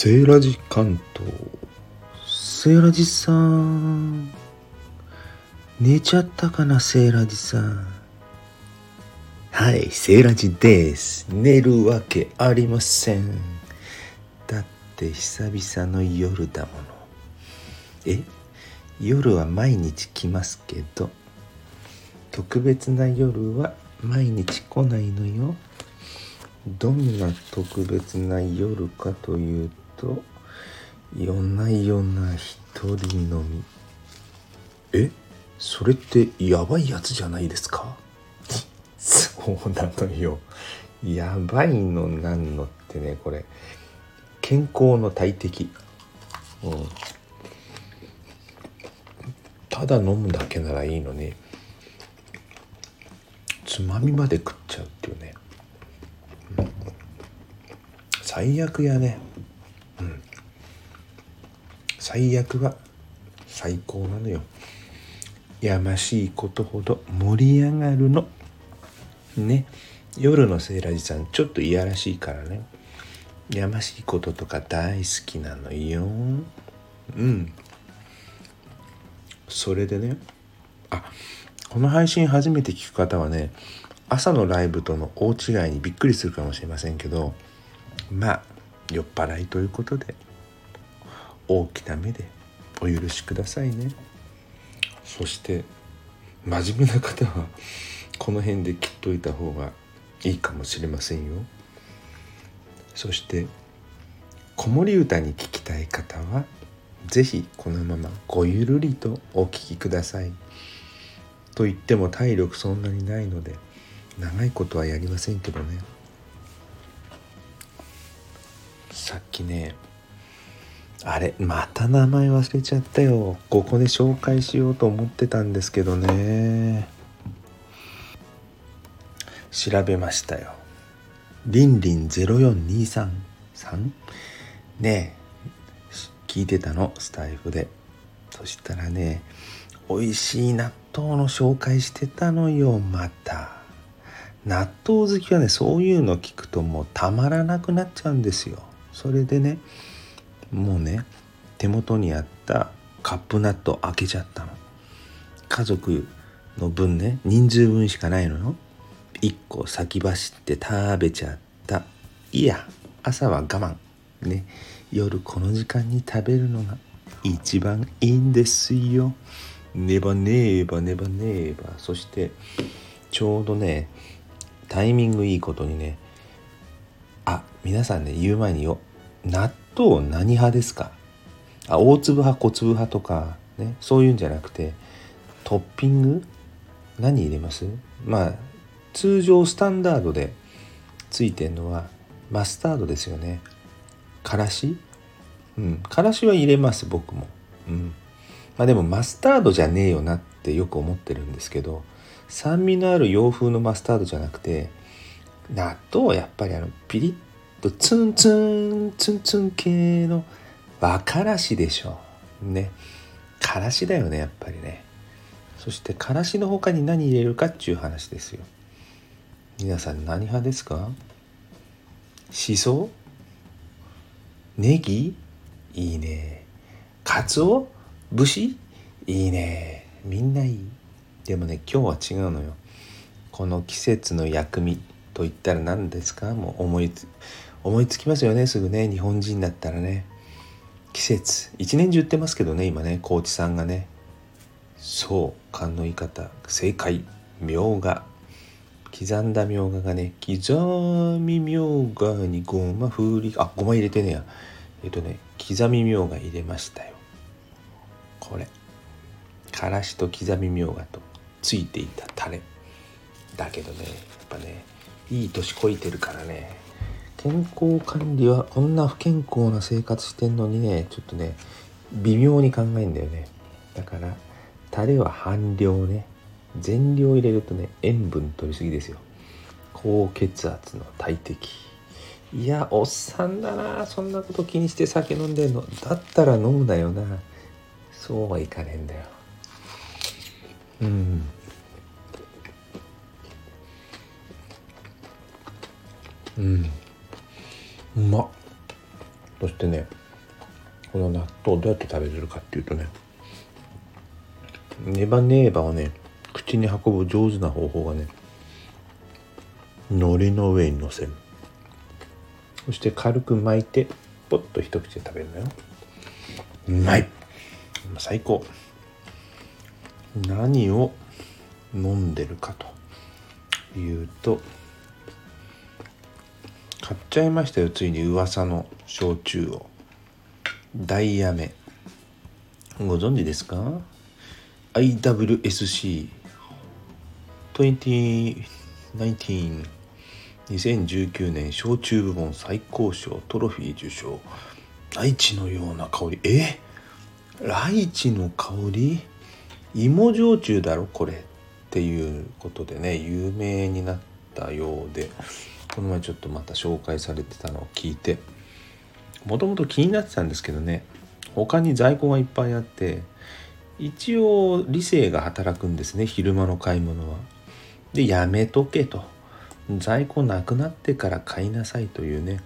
セーラジ関東。セーラジさん。寝ちゃったかなセーラジさん。はいセーラジです。寝るわけありません。だって久々の夜だもの。え夜は毎日来ますけど特別な夜は毎日来ないのよ。どんな特別な夜かというと夜な夜な一人飲み。え？それってやばいやつじゃないですか？そうなのよ。やばいのなんのってねこれ。健康の大敵。うん。ただ飲むだけならいいのに。つまみまで食っちゃうっていうね。最悪やね。最悪は最高なのよ。やましいことほど盛り上がるの。ね。夜のセーラジさんちょっといやらしいからね。やましいこととか大好きなのよ。うん。それでね。あこの配信初めて聞く方はね朝のライブとの大違いにびっくりするかもしれませんけどまあ酔っ払いということで。大きな目でお許しくださいね。そして真面目な方はこの辺で切っといた方がいいかもしれませんよ。そして子守歌に聞きたい方は是非このままごゆるりとお聴きください。と言っても体力そんなにないので長いことはやりませんけどね。さっきねあれまた名前忘れちゃったよ。ここで紹介しようと思ってたんですけどね。調べましたよ。りんりん0423さん。ね聞いてたの？スタイフで。そしたらね美味しい納豆の紹介してたのよまた。納豆好きはねそういうの聞くともうたまらなくなっちゃうんですよ。それでねもうね手元にあったカップ納豆開けちゃったの。家族の分ね人数分しかないのよ。1個先走って食べちゃった。いや朝は我慢。ね夜この時間に食べるのが一番いいんですよ。ねばねばねばねば。そしてちょうどねタイミングいいことにねあ皆さんね言う前によ納豆何派ですか？あ大粒派小粒派とかねそういうんじゃなくてトッピング？何入れます？まあ通常スタンダードでついてるのはマスタードですよね。からし？うんからしは入れます僕も。うん。まあでもマスタードじゃねえよなってよく思ってるんですけど酸味のある洋風のマスタードじゃなくて納豆はやっぱりあのピリッとツンツンツンツン系の和からしでしょ。ね。からしだよねやっぱりね。そしてからしの他に何入れるかっていう話ですよ。皆さん何派ですか？しそ？ネギ？いいね。かつお節いいね。みんないい。でもね今日は違うのよ。この季節の薬味と言ったら何ですか？もう思いつ思いつきますよねすぐね。日本人だったらね。季節。一年中言ってますけどね今ね。高知さんがね。そう。勘の言い方。正解。みょうが。刻んだみょうががね。刻みみょうがにごまふりあごま入れてねや。えっとね刻みみょうが入れましたよ。これ。からしと刻みみょうがとついていたタレ。だけどねやっぱねいい年こいてるからね。健康管理はこんな不健康な生活してんのにねちょっとね微妙に考えんだよね。だからタレは半量ね。全量入れるとね塩分取りすぎですよ。高血圧の大敵。いやおっさんだな。そんなこと気にして酒飲んでんの。だったら飲むなよな。そうはいかねえんだよ。うん。どうやって食べれるかっていうとねネバネーバをね口に運ぶ上手な方法がね海苔の上にのせる。そして軽く巻いてポッと一口で食べるのよ。うまい。最高。何を飲んでるかというと買っちゃいましたよついに噂の焼酎を。ダイヤメご存知ですか IWSC 2019年焼酎部門最高賞トロフィー受賞ライチのような香りえライチの香り芋焼酎だろこれっていうことでね有名になったようでこの前ちょっとまた紹介されてたのを聞いてもともと気になってたんですけどね他に在庫がいっぱいあって一応理性が働くんですね昼間の買い物は。でやめとけと在庫なくなってから買いなさいというね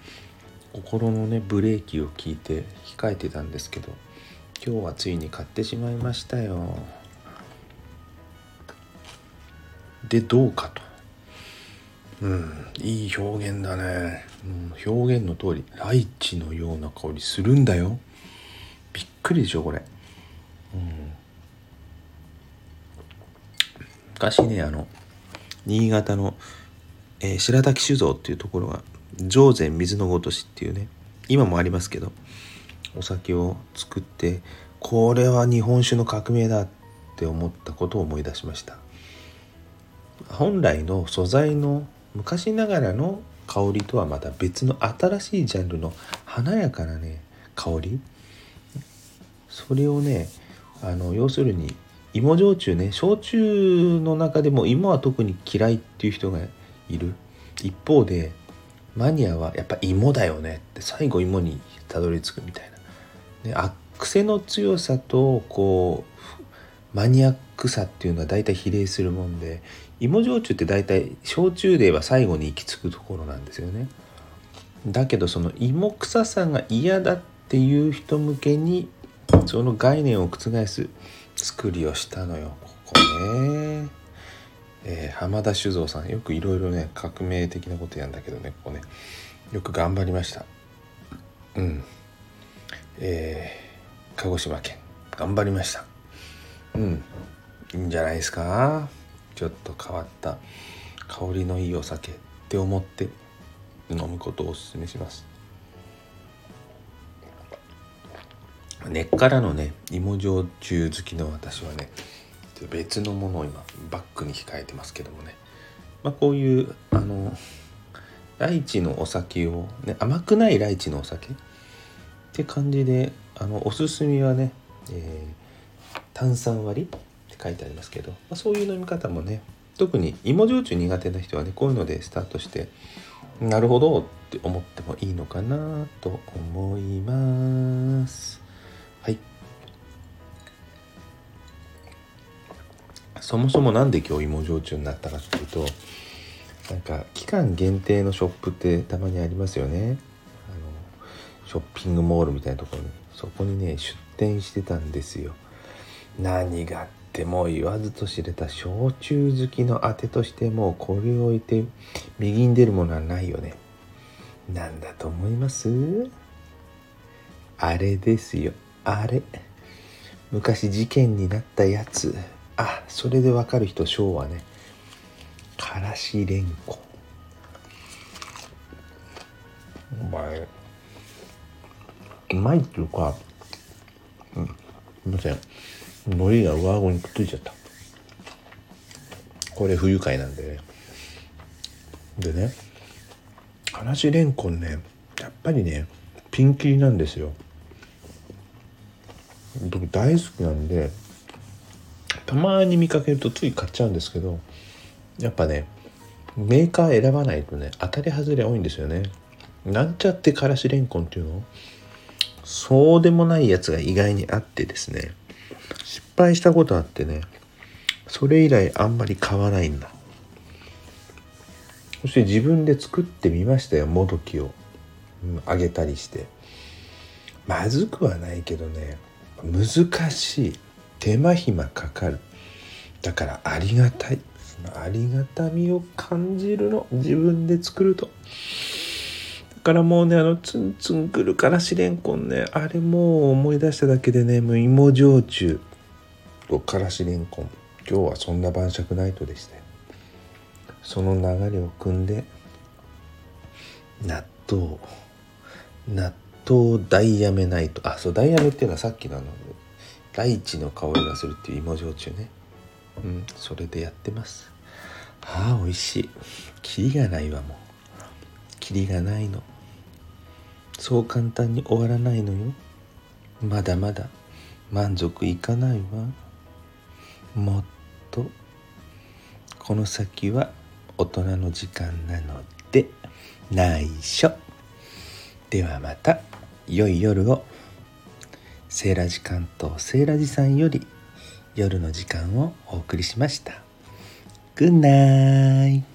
心のねブレーキを聞いて控えてたんですけど今日はついに買ってしまいましたよ。でどうかと。うん、いい表現だね、表現の通りライチのような香りするんだよ。びっくりでしょこれ、うん、昔ねあの新潟の、えー、白滝酒造っていうところが上善水のごとしっていうね今もありますけどお酒を作ってこれは日本酒の革命だって思ったことを思い出しました。本来の素材の昔ながらの香りとはまた別の新しいジャンルの華やかなね香り。それをねあの要するに芋焼酎ね焼酎の中でも芋は特に嫌いっていう人がいる。一方でマニアはやっぱ芋だよねって最後芋にたどり着くみたいな、ね、あ癖の強さとこうマニアックさっていうのは大体比例するもんで芋焼酎って大体焼酎では最後に行き着くところなんですよね。だけどその芋臭さが嫌だっていう人向けにその概念を覆す作りをしたのよ。ここね、えー、浜田酒造さんよくいろいろね革命的なことやんだけどねここね。よく頑張りました。うん。えー、鹿児島県頑張りました。うん。いいんじゃないですか？ちょっと変わった。香りのいいお酒って思って飲むことをおすすめします。根っからのね芋焼酎好きの私はね別のものを今バッグに控えてますけどもね、まあ、こういうあのライチのお酒を、ね、甘くないライチのお酒って感じであのおすすめはね、えー、炭酸割りって書いてありますけど、まあ、そういう飲み方もね特に芋焼酎苦手な人はねこういうのでスタートしてなるほどって思ってもいいのかなと思います。はい。そもそも何で今日芋焼酎になったかっていうとなんか期間限定のショップってたまにありますよね。あのショッピングモールみたいなところにそこにね出店してたんですよ。何がっても言わずと知れた焼酎好きのあてとしてもうこれを置いて右に出るものはないよね。何だと思います？あれですよ。あれ。昔事件になったやつ。あそれでわかる人昭和ね。からしれんこお前うまいっていうかうんすいません。海苔が上顎にくっついちゃった。これ不愉快なんでね。でねからしれんこんねやっぱりねピンキリなんですよ。僕大好きなんでたまに見かけるとつい買っちゃうんですけどやっぱねメーカー選ばないとね当たり外れ多いんですよね。なんちゃってからしれんこんっていうの？そうでもないやつが意外にあってですね。失敗したことあってねそれ以来あんまり買わないんだ。そして自分で作ってみましたよもどきを、うん、揚げたりして。まずくはないけどね難しい。手間暇かかる。だからありがたい。ありがたみを感じるの。自分で作ると。からもうねあのツンツンくるからしれんこんねあれもう思い出しただけでねもう芋焼酎とからしれんこん。今日はそんな晩酌ナイトでしたよその流れを組んで納豆。納豆ダイヤメナイト。あそうダイヤメっていうのはさっきのあの大地の香りがするっていう芋焼酎ね。うんそれでやってます。ああ美味しい。キリがないわもう。キリがないの。そう簡単に終わらないのよ。まだまだ。満足いかないわ。もっと。この先は大人の時間なので内緒。ではまた。良い夜を。セーラジ関東セーラジさんより夜の時間をお送りしました。グッナイ